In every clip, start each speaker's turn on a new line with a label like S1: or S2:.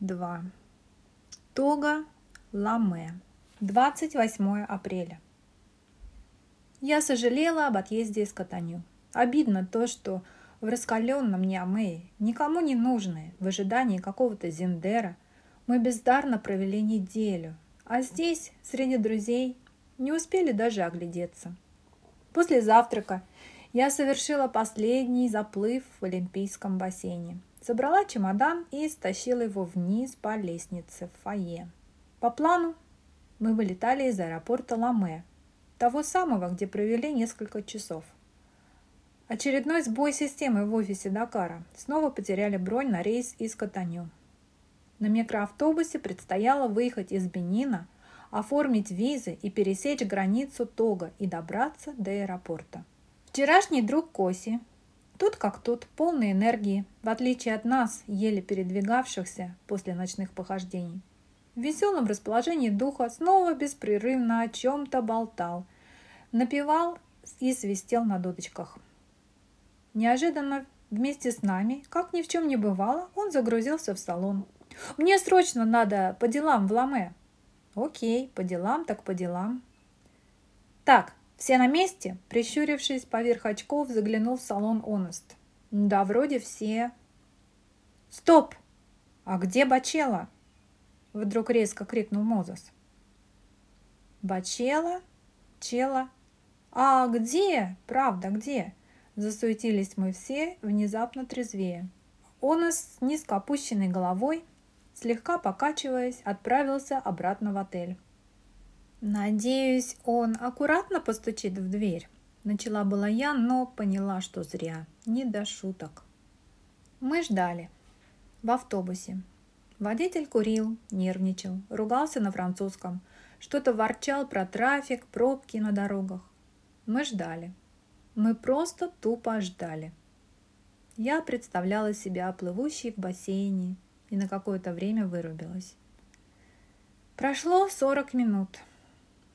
S1: 2. Тога, Ламе. 28 апреля. Я сожалела об отъезде из Катаню. Обидно то, что в раскаленном Ниамее, никому не нужные, в ожидании какого-то Зиндера, мы бездарно провели неделю, а здесь, среди друзей, не успели даже оглядеться. После завтрака я совершила последний заплыв в Олимпийском бассейне – Собрала чемодан и стащила его вниз по лестнице в фойе. По плану мы вылетали из аэропорта Ламе, того самого, где провели несколько часов. Очередной сбой системы в офисе Дакара. Снова потеряли бронь на рейс из Катаню. На микроавтобусе предстояло выехать из Бенина, оформить визы и пересечь границу Тога и добраться до аэропорта. Вчерашний друг Коси, Тут как тут, полной энергии, в отличие от нас, еле передвигавшихся после ночных похождений. В веселом расположении духа снова беспрерывно о чем-то болтал, напевал и свистел на дудочках. Неожиданно вместе с нами, как ни в чем не бывало, он загрузился в салон. «Мне срочно надо по делам в Ламе». «Окей, по делам так по делам». «Так, «Все на месте?» – прищурившись поверх очков, заглянул в салон Онест. «Да, вроде все». «Стоп! А где Бачела?» – вдруг резко крикнул Мозес. «Бачела? Чела? А где? Правда, где?» Засуетились мы все, внезапно трезвее. Онес с низко опущенной головой, слегка покачиваясь, отправился обратно в отель. «Надеюсь, он аккуратно постучит в дверь?» Начала была я, но поняла, что зря. Не до шуток. Мы ждали. В автобусе. Водитель курил, нервничал, ругался на французском, что-то ворчал про трафик, пробки на дорогах. Мы ждали. Мы просто тупо ждали. Я представляла себя плывущей в бассейне и на какое-то время вырубилась. Прошло 40 минут.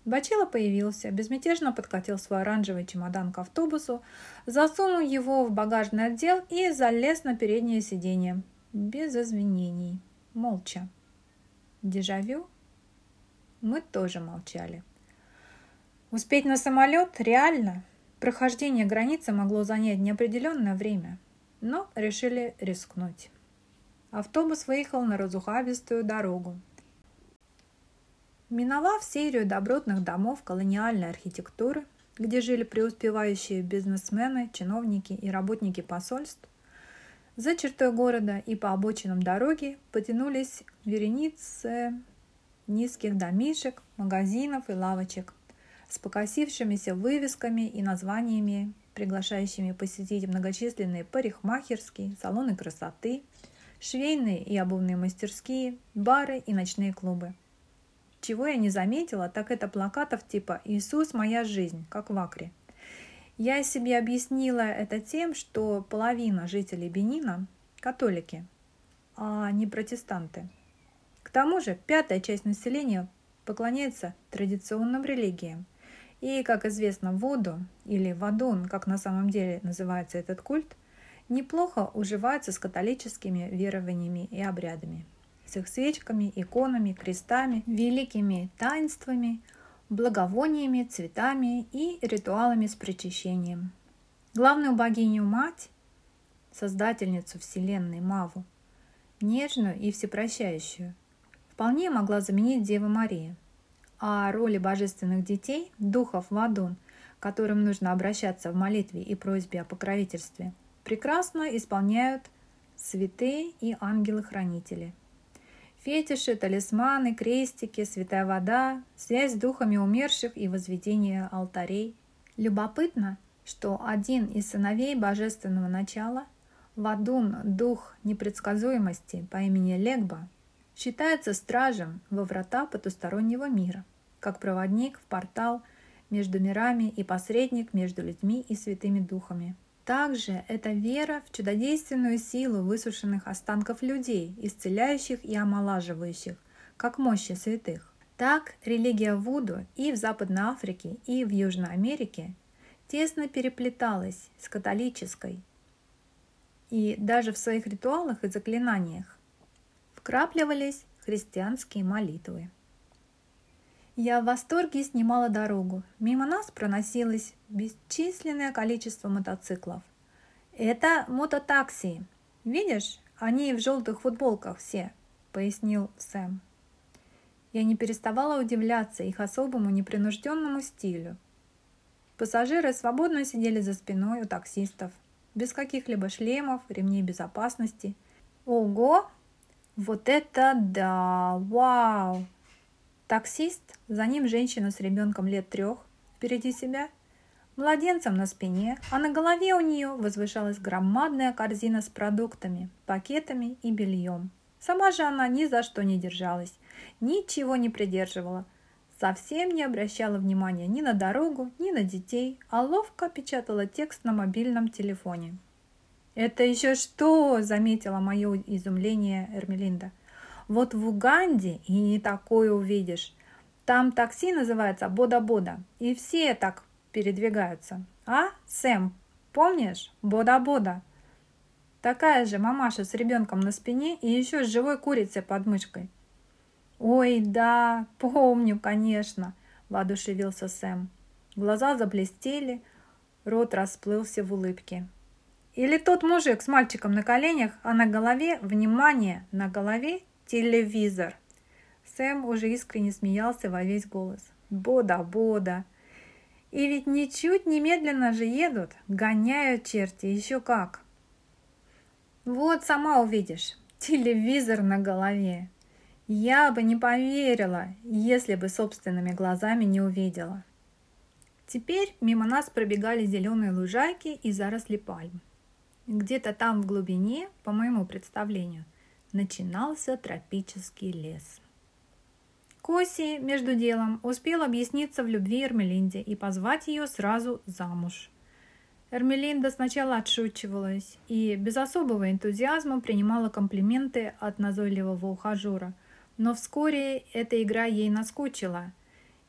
S1: Бачила появился, безмятежно подкатил свой оранжевый чемодан к автобусу, засунул его в багажный отдел и залез на переднее сиденье. Без извинений. Молча. Дежавю? Мы тоже молчали. Успеть на самолет реально? Прохождение границы могло занять неопределенное время, но решили рискнуть. Автобус выехал на разухабистую дорогу, Миновав серию добротных домов колониальной архитектуры, где жили преуспевающие бизнесмены, чиновники и работники посольств, за чертой города и по обочинам дороги потянулись вереницы низких домишек, магазинов и лавочек с покосившимися вывесками и названиями, приглашающими посетить многочисленные парикмахерские, салоны красоты, швейные и обувные мастерские, бары и ночные клубы – чего я не заметила, так это плакатов типа «Иисус – моя жизнь», как в Акре. Я себе объяснила это тем, что половина жителей Бенина – католики, а не протестанты. К тому же пятая часть населения поклоняется традиционным религиям. И, как известно, воду или вадун, как на самом деле называется этот культ, неплохо уживается с католическими верованиями и обрядами с их свечками, иконами, крестами, великими таинствами, благовониями, цветами и ритуалами с причащением. Главную богиню-мать, создательницу Вселенной Маву, нежную и всепрощающую, вполне могла заменить Дева Мария. А роли божественных детей, духов Вадун, которым нужно обращаться в молитве и просьбе о покровительстве, прекрасно исполняют святые и ангелы-хранители – Фетиши, талисманы, крестики, святая вода, связь с духами умерших и возведение алтарей. Любопытно, что один из сыновей божественного начала, Вадун, дух непредсказуемости по имени Легба, считается стражем во врата потустороннего мира, как проводник в портал между мирами и посредник между людьми и святыми духами – также это вера в чудодейственную силу высушенных останков людей, исцеляющих и омолаживающих, как мощи святых. Так религия Вуду и в Западной Африке, и в Южной Америке тесно переплеталась с католической. И даже в своих ритуалах и заклинаниях вкрапливались христианские молитвы. Я в восторге снимала дорогу. Мимо нас проносилось бесчисленное количество мотоциклов. Это мототакси. Видишь, они в желтых футболках все, пояснил Сэм. Я не переставала удивляться их особому непринужденному стилю. Пассажиры свободно сидели за спиной у таксистов, без каких-либо шлемов, ремней безопасности. Ого! Вот это да! Вау! Таксист, за ним женщина с ребенком лет трех, впереди себя, младенцем на спине, а на голове у нее возвышалась громадная корзина с продуктами, пакетами и бельем. Сама же она ни за что не держалась, ничего не придерживала, совсем не обращала внимания ни на дорогу, ни на детей, а ловко печатала текст на мобильном телефоне. «Это еще что?» – заметила мое изумление Эрмелинда. «Вот в Уганде и не такое увидишь. Там такси называется Бода-Бода, и все так передвигаются. А, Сэм, помнишь? Бода-Бода». Такая же мамаша с ребенком на спине и еще с живой курицей под мышкой. «Ой, да, помню, конечно», – воодушевился Сэм. Глаза заблестели, рот расплылся в улыбке. Или тот мужик с мальчиком на коленях, а на голове, внимание, на голове телевизор. Сэм уже искренне смеялся во весь голос. Бода, бода. И ведь ничуть немедленно же едут, гоняют черти, еще как. Вот сама увидишь. Телевизор на голове. Я бы не поверила, если бы собственными глазами не увидела. Теперь мимо нас пробегали зеленые лужайки и заросли пальм. Где-то там в глубине, по моему представлению, начинался тропический лес. Коси, между делом, успел объясниться в любви Эрмелинде и позвать ее сразу замуж. Эрмелинда сначала отшучивалась и без особого энтузиазма принимала комплименты от назойливого ухажера, но вскоре эта игра ей наскучила,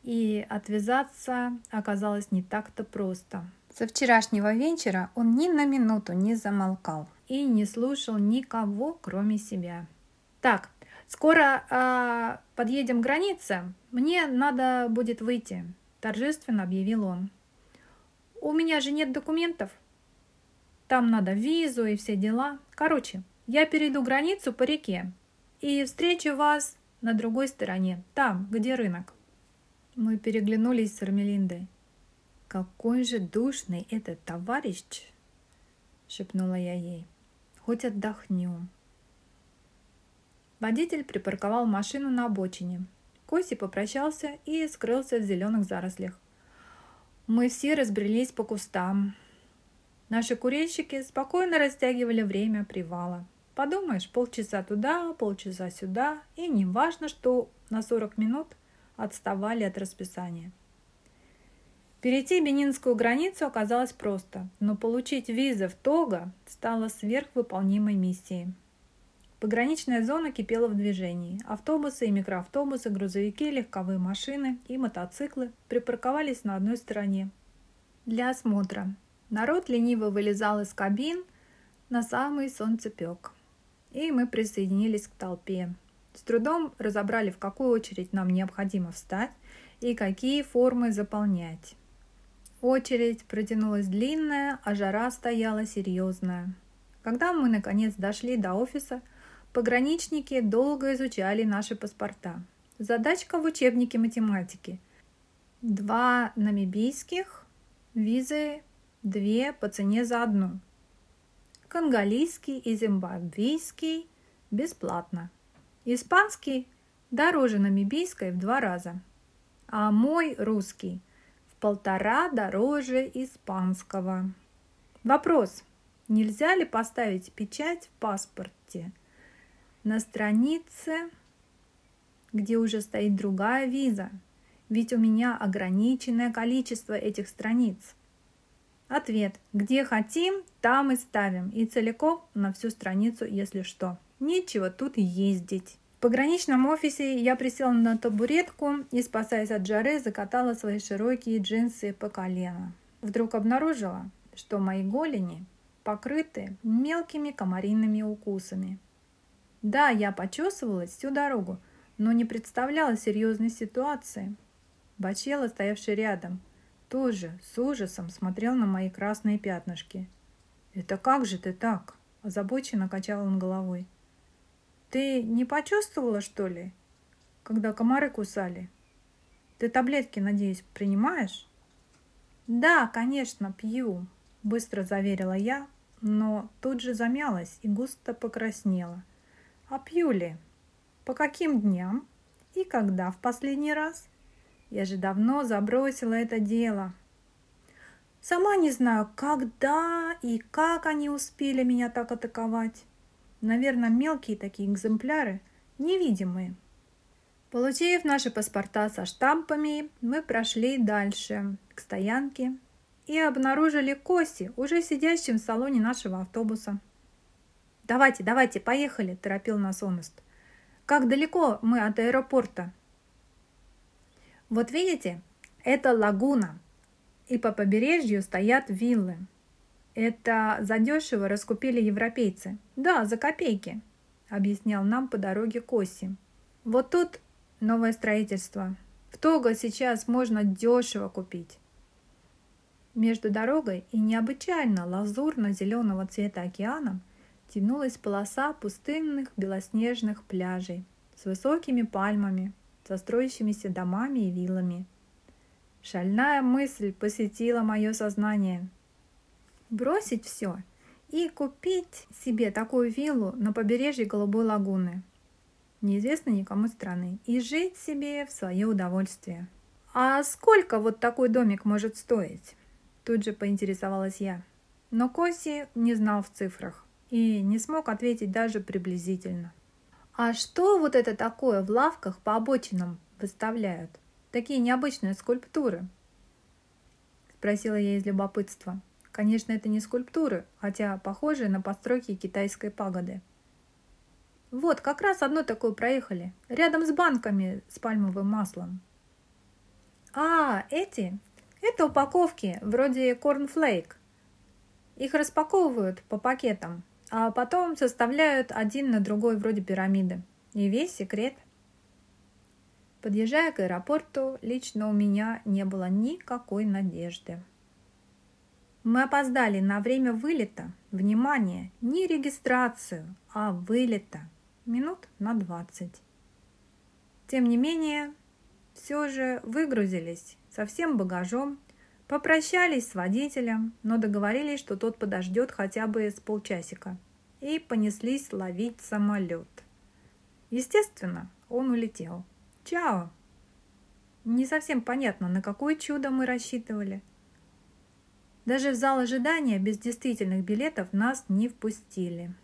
S1: и отвязаться оказалось не так-то просто. Со вчерашнего вечера он ни на минуту не замолкал и не слушал никого, кроме себя. «Так, скоро э, подъедем к границе, мне надо будет выйти», – торжественно объявил он. У меня же нет документов. Там надо визу и все дела. Короче, я перейду границу по реке и встречу вас на другой стороне, там, где рынок. Мы переглянулись с Армелиндой. «Какой же душный этот товарищ!» — шепнула я ей. «Хоть отдохнем». Водитель припарковал машину на обочине. Коси попрощался и скрылся в зеленых зарослях. Мы все разбрелись по кустам. Наши курильщики спокойно растягивали время привала. Подумаешь, полчаса туда, полчаса сюда, и не важно, что на 40 минут отставали от расписания. Перейти Бенинскую границу оказалось просто, но получить визы в Того стало сверхвыполнимой миссией. Пограничная зона кипела в движении. Автобусы и микроавтобусы, грузовики, легковые машины и мотоциклы припарковались на одной стороне. Для осмотра. Народ лениво вылезал из кабин на самый солнцепек. И мы присоединились к толпе. С трудом разобрали, в какую очередь нам необходимо встать и какие формы заполнять. Очередь протянулась длинная, а жара стояла серьезная. Когда мы наконец дошли до офиса – Пограничники долго изучали наши паспорта. Задачка в учебнике математики. Два намибийских, визы две по цене за одну. Конголийский и зимбабвийский бесплатно. Испанский дороже намибийской в два раза. А мой русский полтора дороже испанского. Вопрос. Нельзя ли поставить печать в паспорте – на странице, где уже стоит другая виза, ведь у меня ограниченное количество этих страниц. Ответ. Где хотим, там и ставим. И целиком на всю страницу, если что. Нечего тут ездить. Пограничном офисе я присела на табуретку и, спасаясь от жары, закатала свои широкие джинсы по колено. Вдруг обнаружила, что мои голени покрыты мелкими комариными укусами. Да, я почесывалась всю дорогу, но не представляла серьезной ситуации. Бачела, стоявший рядом, тоже с ужасом смотрел на мои красные пятнышки. «Это как же ты так?» – озабоченно качал он головой. «Ты не почувствовала, что ли, когда комары кусали? Ты таблетки, надеюсь, принимаешь?» «Да, конечно, пью», – быстро заверила я, но тут же замялась и густо покраснела. «А пью ли? По каким дням? И когда в последний раз?» Я же давно забросила это дело. Сама не знаю, когда и как они успели меня так атаковать. Наверное, мелкие такие экземпляры, невидимые. Получив наши паспорта со штампами, мы прошли дальше, к стоянке, и обнаружили Коси, уже сидящим в салоне нашего автобуса. «Давайте, давайте, поехали!» – торопил нас Онест. «Как далеко мы от аэропорта?» Вот видите, это лагуна, и по побережью стоят виллы. Это задешево раскупили европейцы. Да, за копейки, объяснял нам по дороге Коси. Вот тут новое строительство. В Того сейчас можно дешево купить. Между дорогой и необычайно лазурно-зеленого цвета океаном тянулась полоса пустынных белоснежных пляжей с высокими пальмами, со домами и виллами. Шальная мысль посетила мое сознание. Бросить все и купить себе такую виллу на побережье Голубой лагуны, неизвестно никому страны, и жить себе в свое удовольствие. А сколько вот такой домик может стоить? Тут же поинтересовалась я. Но Коси не знал в цифрах и не смог ответить даже приблизительно. А что вот это такое в лавках по обочинам выставляют? Такие необычные скульптуры? Спросила я из любопытства. Конечно, это не скульптуры, хотя похожие на постройки китайской пагоды. Вот, как раз одно такое проехали, рядом с банками с пальмовым маслом. А, эти? Это упаковки, вроде корнфлейк. Их распаковывают по пакетам, а потом составляют один на другой вроде пирамиды. И весь секрет. Подъезжая к аэропорту, лично у меня не было никакой надежды. Мы опоздали на время вылета. Внимание, не регистрацию, а вылета. Минут на 20. Тем не менее, все же выгрузились со всем багажом Попрощались с водителем, но договорились, что тот подождет хотя бы с полчасика, и понеслись ловить самолет. Естественно, он улетел. Чао! Не совсем понятно, на какое чудо мы рассчитывали. Даже в зал ожидания без действительных билетов нас не впустили.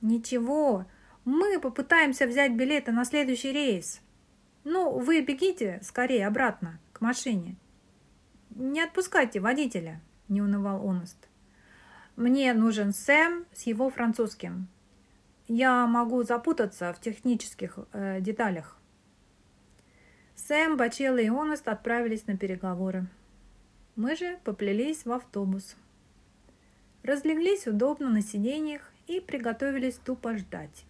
S1: Ничего, мы попытаемся взять билеты на следующий рейс. Ну, вы бегите скорее обратно, к машине. «Не отпускайте водителя», – не унывал Оност. «Мне нужен Сэм с его французским. Я могу запутаться в технических э, деталях». Сэм, Бачелла и Оност отправились на переговоры. Мы же поплелись в автобус. Разлеглись удобно на сиденьях и приготовились тупо ждать.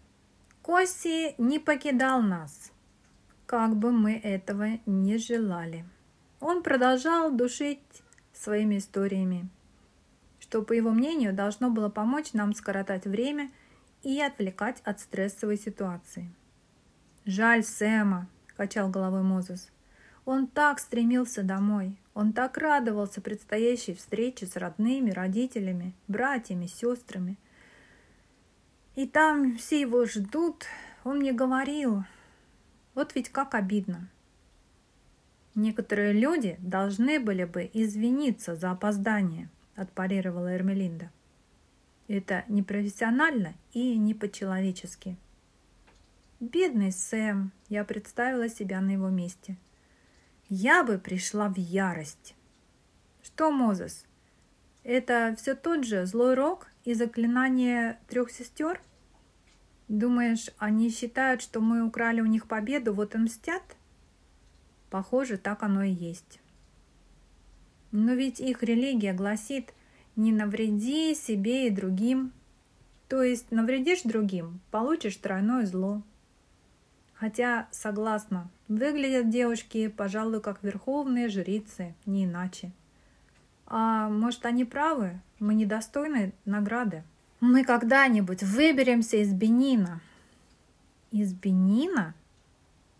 S1: Косси не покидал нас, как бы мы этого не желали. Он продолжал душить своими историями, что, по его мнению, должно было помочь нам скоротать время и отвлекать от стрессовой ситуации. «Жаль Сэма», – качал головой Мозес. «Он так стремился домой, он так радовался предстоящей встрече с родными, родителями, братьями, сестрами. И там все его ждут, он мне говорил. Вот ведь как обидно. Некоторые люди должны были бы извиниться за опоздание, отпарировала Эрмелинда. Это непрофессионально и не по-человечески. Бедный Сэм, я представила себя на его месте. Я бы пришла в ярость. Что, Мозес, это все тот же злой рок и заклинание трех сестер? Думаешь, они считают, что мы украли у них победу, вот и мстят? Похоже, так оно и есть. Но ведь их религия гласит «не навреди себе и другим». То есть навредишь другим, получишь тройное зло. Хотя, согласна, выглядят девушки, пожалуй, как верховные жрицы, не иначе. А может, они правы? Мы недостойны награды. Мы когда-нибудь выберемся из Бенина. Из Бенина?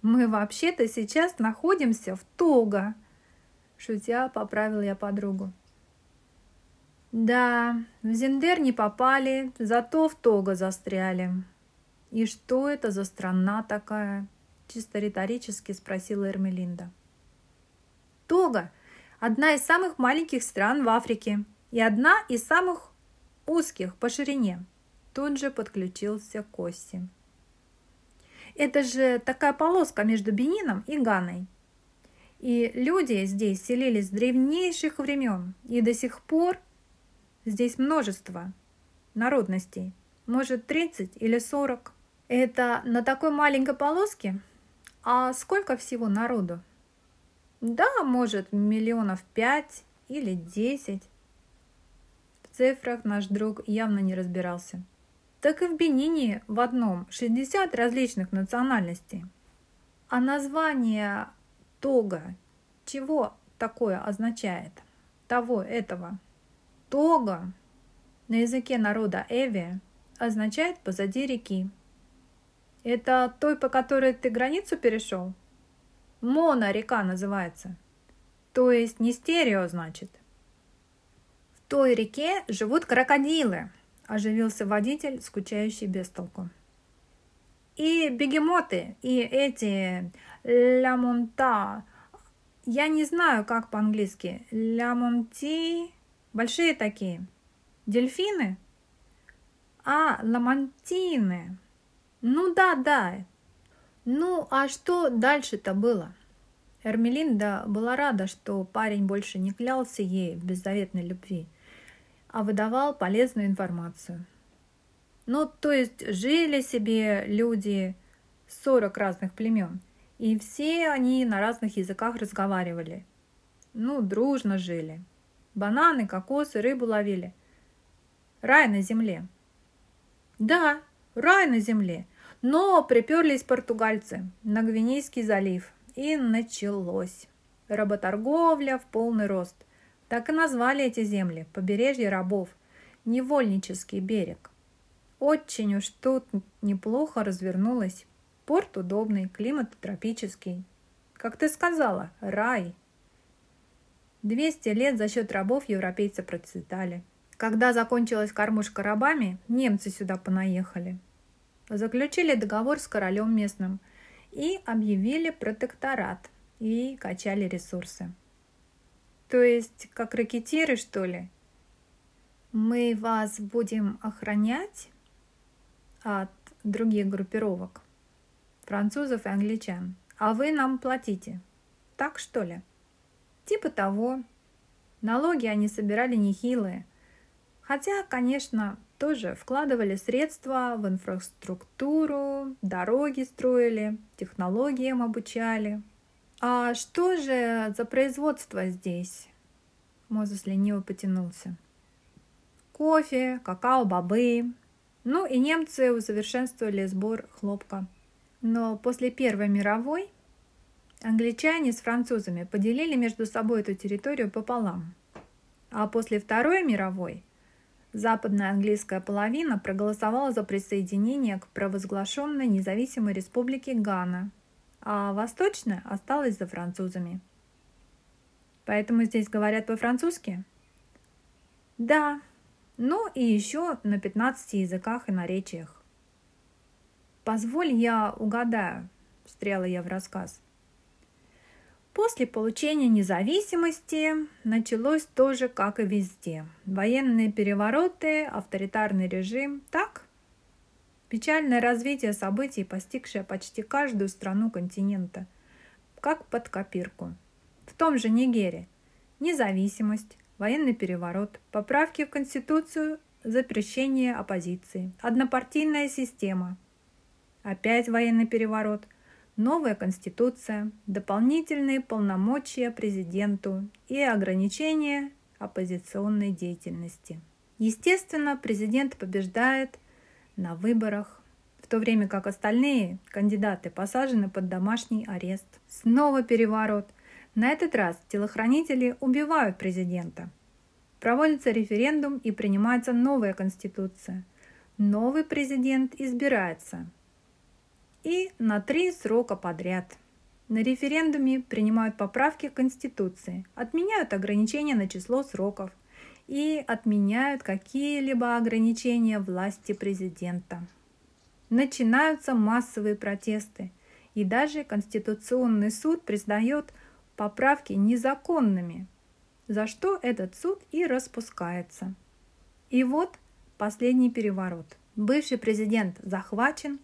S1: Мы вообще-то сейчас находимся в Того. Шутя, поправил я подругу. Да, в Зиндер не попали, зато в Того застряли. И что это за страна такая? Чисто риторически спросила Эрмелинда. Тога – одна из самых маленьких стран в Африке и одна из самых узких по ширине. Тут же подключился Косси. Это же такая полоска между Бенином и Ганой. И люди здесь селились с древнейших времен, и до сих пор Здесь множество народностей, может 30 или 40. Это на такой маленькой полоске? А сколько всего народу? Да, может, миллионов пять или десять. В цифрах наш друг явно не разбирался. Так и в Бенине в одном 60 различных национальностей. А название Тога чего такое означает? Того, этого. Тога на языке народа Эви означает «позади реки». Это той, по которой ты границу перешел? Мона река называется. То есть не стерео, значит. В той реке живут крокодилы, оживился водитель, скучающий без толку. И бегемоты, и эти лямонта. Я не знаю, как по-английски. Лямонти Большие такие. Дельфины? А, ламантины. Ну да, да. Ну, а что дальше-то было? Эрмелинда была рада, что парень больше не клялся ей в беззаветной любви, а выдавал полезную информацию. Ну, то есть жили себе люди 40 разных племен, и все они на разных языках разговаривали. Ну, дружно жили. Бананы, кокосы, рыбу ловили. Рай на земле. Да, рай на земле. Но приперлись португальцы на Гвинейский залив. И началось. Работорговля в полный рост. Так и назвали эти земли – побережье рабов. Невольнический берег. Очень уж тут неплохо развернулось. Порт удобный, климат тропический. Как ты сказала, рай – 200 лет за счет рабов европейцы процветали. Когда закончилась кормушка рабами, немцы сюда понаехали. Заключили договор с королем местным и объявили протекторат и качали ресурсы. То есть, как ракетиры, что ли? Мы вас будем охранять от других группировок, французов и англичан, а вы нам платите. Так что ли? Типа того. Налоги они собирали нехилые. Хотя, конечно, тоже вкладывали средства в инфраструктуру, дороги строили, технологиям обучали. А что же за производство здесь? Мозес лениво потянулся. Кофе, какао-бобы. Ну и немцы усовершенствовали сбор хлопка. Но после Первой мировой Англичане с французами поделили между собой эту территорию пополам. А после Второй мировой западная английская половина проголосовала за присоединение к провозглашенной независимой республике Гана, а восточная осталась за французами. Поэтому здесь говорят по-французски? Да, ну и еще на 15 языках и наречиях. Позволь я угадаю, встряла я в рассказ – После получения независимости началось то же, как и везде. Военные перевороты, авторитарный режим. Так? Печальное развитие событий, постигшее почти каждую страну континента. Как под копирку. В том же Нигере. Независимость, военный переворот, поправки в Конституцию, запрещение оппозиции, однопартийная система. Опять военный переворот – новая конституция, дополнительные полномочия президенту и ограничения оппозиционной деятельности. Естественно, президент побеждает, на выборах, в то время как остальные кандидаты посажены под домашний арест. Снова переворот. На этот раз телохранители убивают президента. Проводится референдум и принимается новая конституция. Новый президент избирается. И на три срока подряд. На референдуме принимают поправки к Конституции, отменяют ограничения на число сроков и отменяют какие-либо ограничения власти президента. Начинаются массовые протесты, и даже Конституционный суд признает поправки незаконными – за что этот суд и распускается. И вот последний переворот. Бывший президент захвачен,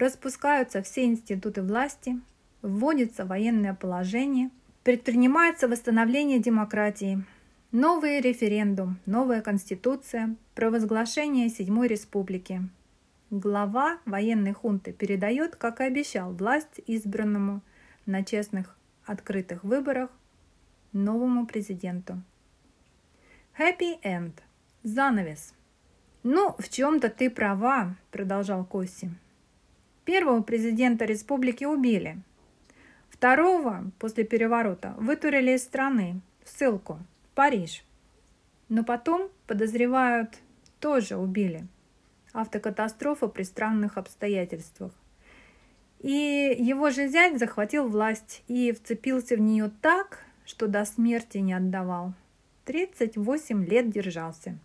S1: распускаются все институты власти, вводится военное положение, предпринимается восстановление демократии, новый референдум, новая конституция, провозглашение Седьмой Республики. Глава военной хунты передает, как и обещал, власть избранному на честных открытых выборах новому президенту. Happy End. Занавес. «Ну, в чем-то ты права», – продолжал Коси. Первого президента республики убили. Второго, после переворота, вытурили из страны, в ссылку, в Париж. Но потом, подозревают, тоже убили. Автокатастрофа при странных обстоятельствах. И его же зять захватил власть и вцепился в нее так, что до смерти не отдавал. 38 лет держался.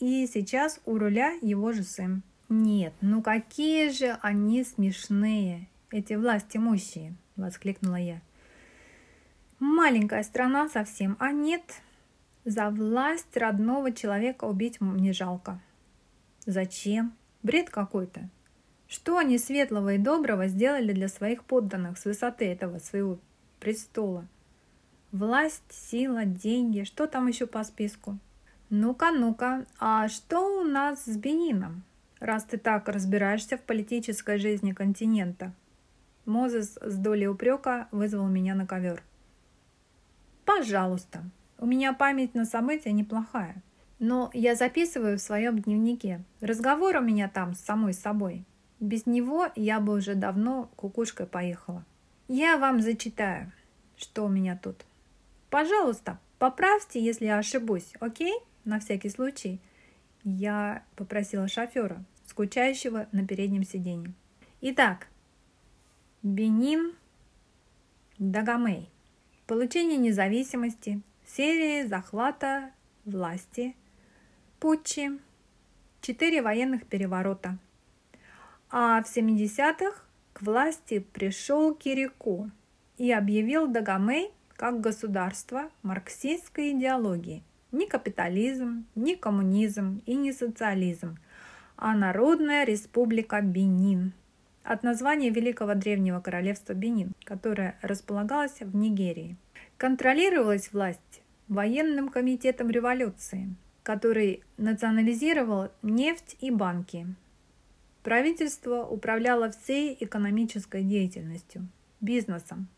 S1: И сейчас у руля его же сын. Нет, ну какие же они смешные, эти власть имущие, воскликнула я. Маленькая страна совсем, а нет, за власть родного человека убить мне жалко. Зачем? Бред какой-то. Что они светлого и доброго сделали для своих подданных с высоты этого своего престола? Власть, сила, деньги, что там еще по списку? Ну-ка, ну-ка, а что у нас с Бенином, раз ты так разбираешься в политической жизни континента? Мозес с долей упрека вызвал меня на ковер. Пожалуйста, у меня память на события неплохая, но я записываю в своем дневнике. Разговор у меня там с самой собой. Без него я бы уже давно кукушкой поехала. Я вам зачитаю, что у меня тут. Пожалуйста, поправьте, если я ошибусь, окей? На всякий случай. Я попросила шофера, скучающего на переднем сиденье. Итак, Бенин, Дагомей. Получение независимости, серии захвата власти, путчи, четыре военных переворота. А в 70-х к власти пришел Кирико и объявил Дагомей как государство марксистской идеологии. Ни капитализм, ни коммунизм и не социализм, а Народная республика Бенин от названия Великого Древнего Королевства Бенин, которое располагалось в Нигерии. Контролировалась власть военным комитетом революции, который национализировал нефть и банки. Правительство управляло всей экономической деятельностью, бизнесом,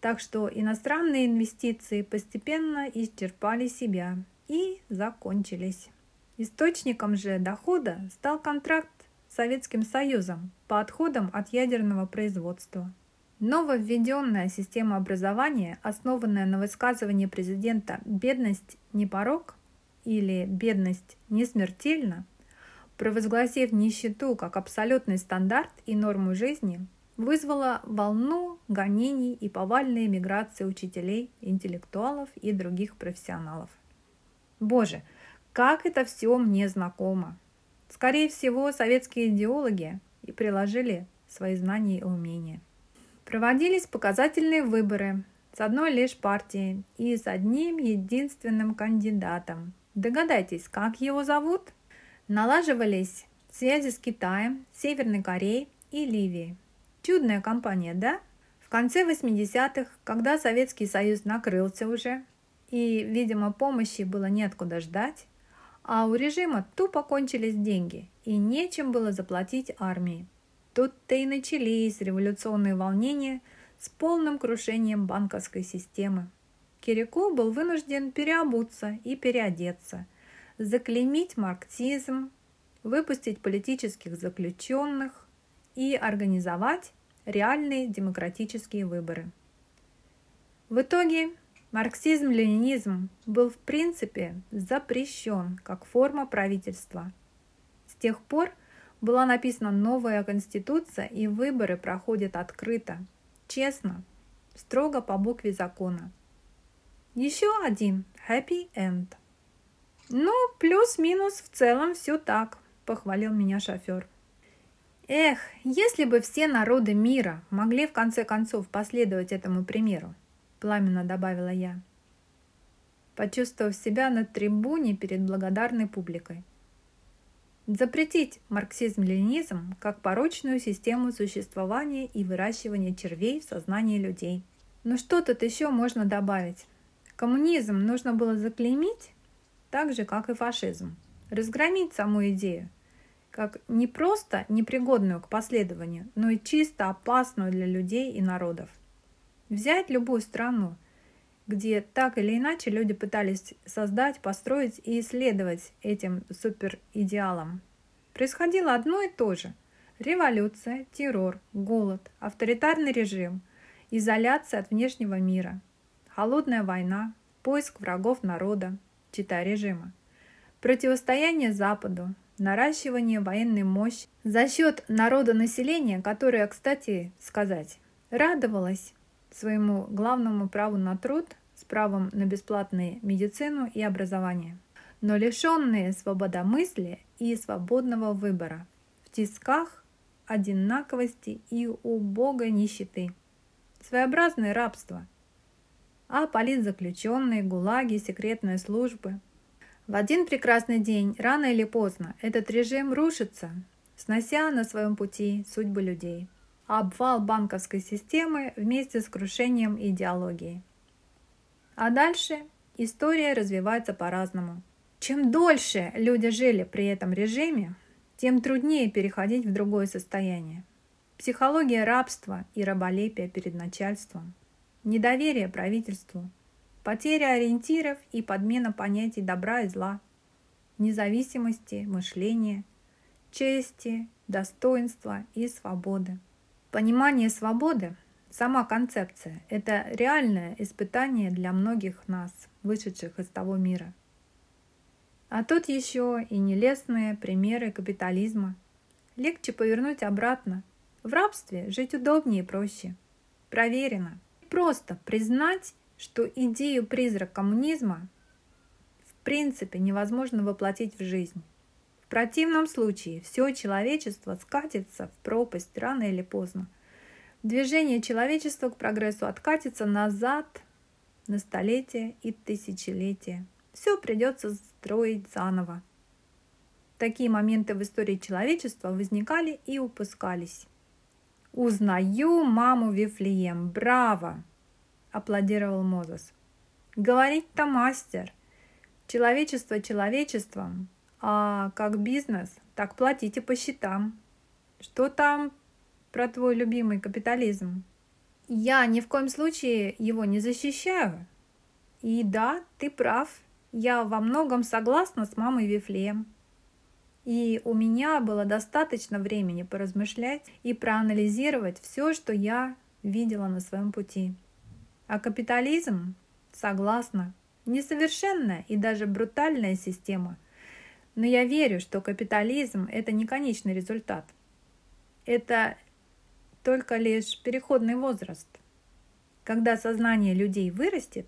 S1: так что иностранные инвестиции постепенно исчерпали себя и закончились. Источником же дохода стал контракт с Советским Союзом по отходам от ядерного производства. Нововведенная система образования, основанная на высказывании президента «бедность не порог» или «бедность не смертельна», провозгласив нищету как абсолютный стандарт и норму жизни, вызвала волну гонений и повальной миграции учителей, интеллектуалов и других профессионалов. Боже, как это все мне знакомо! Скорее всего, советские идеологи и приложили свои знания и умения. Проводились показательные выборы с одной лишь партией и с одним единственным кандидатом. Догадайтесь, как его зовут? Налаживались связи с Китаем, Северной Кореей и Ливией. Чудная компания, да? В конце 80-х, когда Советский Союз накрылся уже, и, видимо, помощи было неоткуда ждать, а у режима тупо кончились деньги, и нечем было заплатить армии. Тут-то и начались революционные волнения с полным крушением банковской системы. Кирико был вынужден переобуться и переодеться, заклеймить марксизм, выпустить политических заключенных и организовать реальные демократические выборы. В итоге марксизм-ленинизм был в принципе запрещен как форма правительства. С тех пор была написана новая конституция и выборы проходят открыто, честно, строго по букве закона. Еще один happy end. Ну, плюс-минус в целом все так, похвалил меня шофер. Эх, если бы все народы мира могли в конце концов последовать этому примеру, пламенно добавила я, почувствовав себя на трибуне перед благодарной публикой. Запретить марксизм-ленинизм как порочную систему существования и выращивания червей в сознании людей. Но что тут еще можно добавить? Коммунизм нужно было заклеймить, так же, как и фашизм. Разгромить саму идею, как не просто непригодную к последованию, но и чисто опасную для людей и народов. Взять любую страну, где так или иначе люди пытались создать, построить и исследовать этим суперидеалом. Происходило одно и то же. Революция, террор, голод, авторитарный режим, изоляция от внешнего мира, холодная война, поиск врагов народа, чита режима, противостояние Западу, наращивание военной мощи за счет народонаселения, которое, кстати сказать, радовалось своему главному праву на труд с правом на бесплатную медицину и образование, но лишенные свободомыслия и свободного выбора в тисках одинаковости и убогой нищеты. Своеобразное рабство. А политзаключенные, гулаги, секретные службы, в один прекрасный день, рано или поздно, этот режим рушится, снося на своем пути судьбы людей. Обвал банковской системы вместе с крушением идеологии. А дальше история развивается по-разному. Чем дольше люди жили при этом режиме, тем труднее переходить в другое состояние. Психология рабства и раболепия перед начальством, недоверие правительству, Потеря ориентиров и подмена понятий добра и зла, независимости, мышления, чести, достоинства и свободы. Понимание свободы, сама концепция – это реальное испытание для многих нас, вышедших из того мира. А тут еще и нелестные примеры капитализма. Легче повернуть обратно. В рабстве жить удобнее и проще. Проверено. Просто признать что идею призрак коммунизма в принципе невозможно воплотить в жизнь. В противном случае все человечество скатится в пропасть рано или поздно. Движение человечества к прогрессу откатится назад на столетия и тысячелетия. Все придется строить заново. Такие моменты в истории человечества возникали и упускались. Узнаю маму Вифлеем. Браво! Аплодировал Мозес. Говорить-то мастер. Человечество человечеством, а как бизнес, так платите по счетам. Что там про твой любимый капитализм? Я ни в коем случае его не защищаю. И да, ты прав, я во многом согласна с мамой Вифлеем. И у меня было достаточно времени поразмышлять и проанализировать все, что я видела на своем пути. А капитализм, согласна, несовершенная и даже брутальная система. Но я верю, что капитализм – это не конечный результат. Это только лишь переходный возраст. Когда сознание людей вырастет,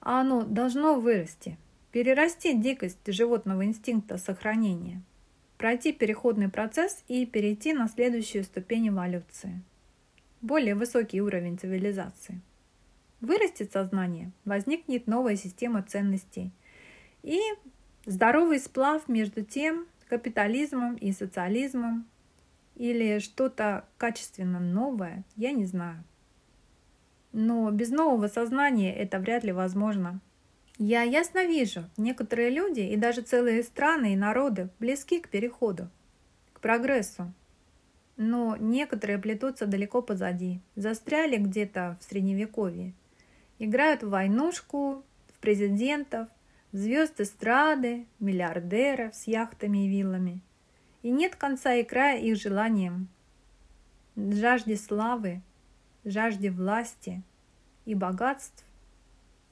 S1: а оно должно вырасти, перерасти дикость животного инстинкта сохранения, пройти переходный процесс и перейти на следующую ступень эволюции. Более высокий уровень цивилизации – Вырастет сознание, возникнет новая система ценностей. И здоровый сплав между тем капитализмом и социализмом или что-то качественно новое, я не знаю. Но без нового сознания это вряд ли возможно. Я ясно вижу, некоторые люди и даже целые страны и народы близки к переходу, к прогрессу. Но некоторые плетутся далеко позади, застряли где-то в средневековье Играют в войнушку, в президентов, в звезд эстрады, миллиардеров с яхтами и виллами. и нет конца и края их желаниям, жажде славы, жажде власти и богатств,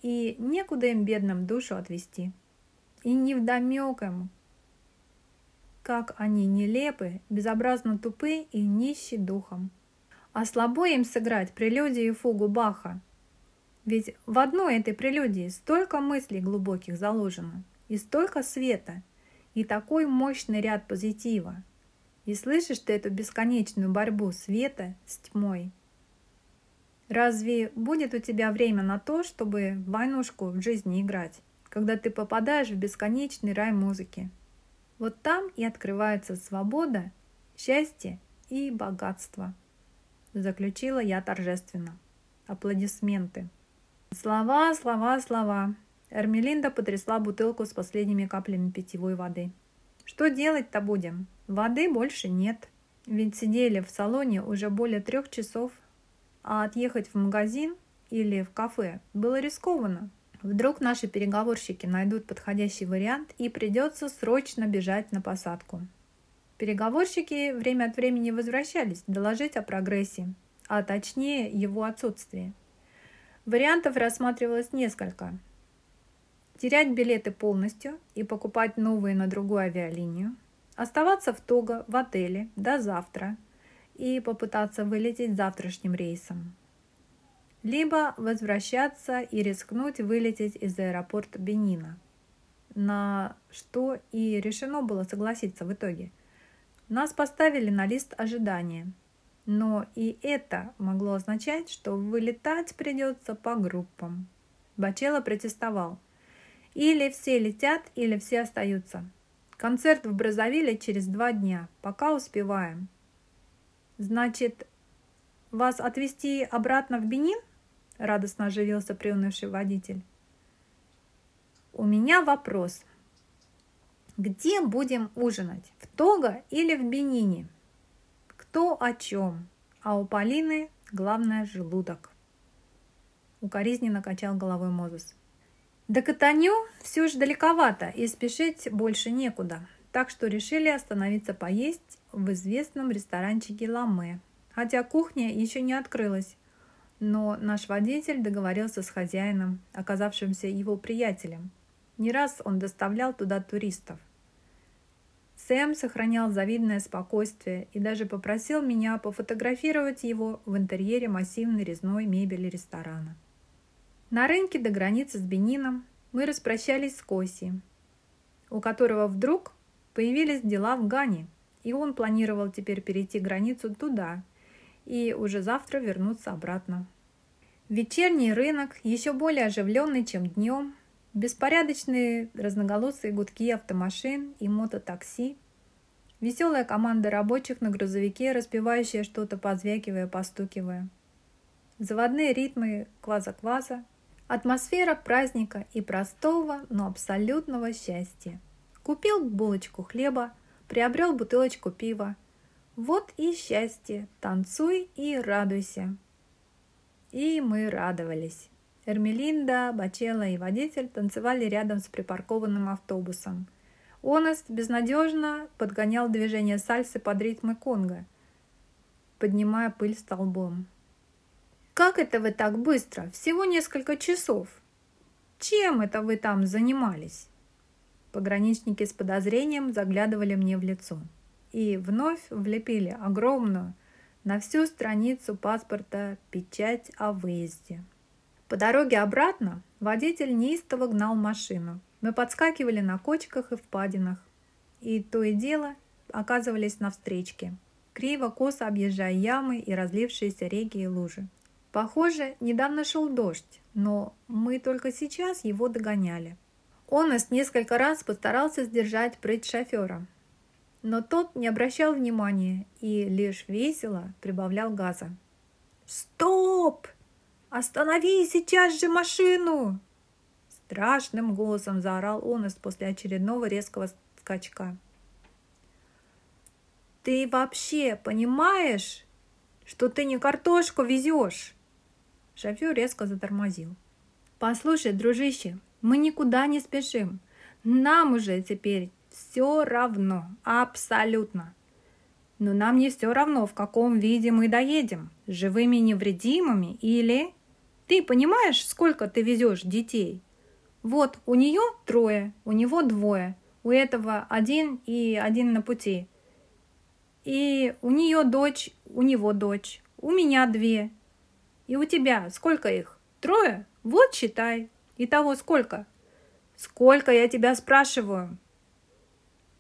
S1: и некуда им бедным душу отвести. И невдомек им, как они нелепы, безобразно тупы и нищи духом. А слабо им сыграть прелюдию и фугу Баха. Ведь в одной этой прелюдии столько мыслей глубоких заложено, и столько света, и такой мощный ряд позитива. И слышишь ты эту бесконечную борьбу света с тьмой – Разве будет у тебя время на то, чтобы в войнушку в жизни играть, когда ты попадаешь в бесконечный рай музыки? Вот там и открывается свобода, счастье и богатство. Заключила я торжественно. Аплодисменты. Слова, слова, слова. Эрмелинда потрясла бутылку с последними каплями питьевой воды. Что делать-то будем? Воды больше нет. Ведь сидели в салоне уже более трех часов а отъехать в магазин или в кафе было рискованно. Вдруг наши переговорщики найдут подходящий вариант и придется срочно бежать на посадку. Переговорщики время от времени возвращались доложить о прогрессе, а точнее его отсутствии. Вариантов рассматривалось несколько. Терять билеты полностью и покупать новые на другую авиалинию, оставаться в Того в отеле до завтра – и попытаться вылететь завтрашним рейсом. Либо возвращаться и рискнуть вылететь из аэропорта Бенина, на что и решено было согласиться в итоге. Нас поставили на лист ожидания, но и это могло означать, что вылетать придется по группам. Бачело протестовал. Или все летят, или все остаются. Концерт в Бразовиле через два дня, пока успеваем. «Значит, вас отвезти обратно в Бенин?» – радостно оживился приунывший водитель. «У меня вопрос. Где будем ужинать? В Того или в Бенине? Кто о чем? А у Полины главное – желудок». Укоризненно качал головой Мозес. До Катаню все же далековато и спешить больше некуда, так что решили остановиться поесть в известном ресторанчике Ламе, хотя кухня еще не открылась. Но наш водитель договорился с хозяином, оказавшимся его приятелем. Не раз он доставлял туда туристов. Сэм сохранял завидное спокойствие и даже попросил меня пофотографировать его в интерьере массивной резной мебели ресторана. На рынке до границы с Бенином мы распрощались с Коси, у которого вдруг появились дела в Гане – и он планировал теперь перейти границу туда и уже завтра вернуться обратно. Вечерний рынок, еще более оживленный, чем днем, беспорядочные разноголосые гудки автомашин и мототакси, веселая команда рабочих на грузовике, распевающая что-то, позвякивая, постукивая, заводные ритмы кваза-кваза, атмосфера праздника и простого, но абсолютного счастья. Купил булочку хлеба, приобрел бутылочку пива. Вот и счастье, танцуй и радуйся. И мы радовались. Эрмелинда, Бачела и водитель танцевали рядом с припаркованным автобусом. Онест безнадежно подгонял движение сальсы под ритмы конга, поднимая пыль столбом. «Как это вы так быстро? Всего несколько часов. Чем это вы там занимались?» Пограничники с подозрением заглядывали мне в лицо и вновь влепили огромную на всю страницу паспорта печать о выезде. По дороге обратно водитель неистово гнал машину. Мы подскакивали на кочках и впадинах, и то и дело оказывались на встречке, криво-косо объезжая ямы и разлившиеся реки и лужи. Похоже, недавно шел дождь, но мы только сейчас его догоняли – Онес несколько раз постарался сдержать прыть шофера, но тот не обращал внимания и лишь весело прибавлял газа. «Стоп! Останови сейчас же машину!» Страшным голосом заорал Онес после очередного резкого скачка. «Ты вообще понимаешь, что ты не картошку везешь?» Шофер резко затормозил. «Послушай, дружище, мы никуда не спешим. Нам уже теперь все равно, абсолютно. Но нам не все равно, в каком виде мы доедем, живыми невредимыми или... Ты понимаешь, сколько ты везешь детей? Вот у нее трое, у него двое, у этого один и один на пути. И у нее дочь, у него дочь, у меня две. И у тебя сколько их? Трое? Вот считай. Итого сколько? Сколько я тебя спрашиваю?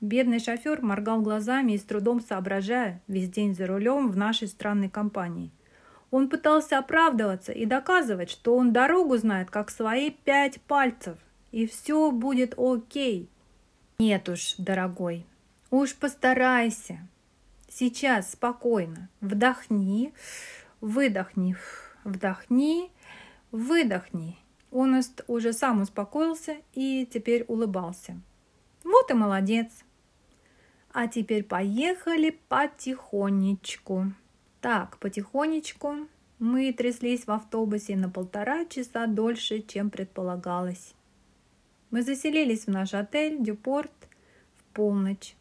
S1: Бедный шофер моргал глазами и с трудом соображая весь день за рулем в нашей странной компании. Он пытался оправдываться и доказывать, что он дорогу знает как свои пять пальцев, и все будет окей. Нет уж, дорогой, уж постарайся. Сейчас спокойно. Вдохни, выдохни, вдохни, выдохни. Он уже сам успокоился и теперь улыбался. Вот и молодец. А теперь поехали потихонечку. Так, потихонечку мы тряслись в автобусе на полтора часа дольше, чем предполагалось. Мы заселились в наш отель «Дюпорт» в полночь.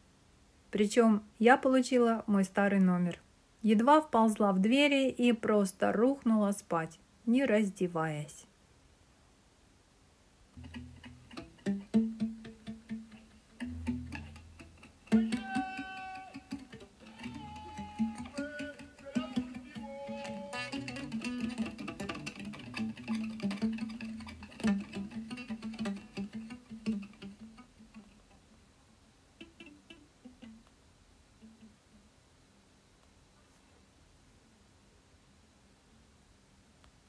S1: Причем я получила мой старый номер. Едва вползла в двери и просто рухнула спать, не раздеваясь.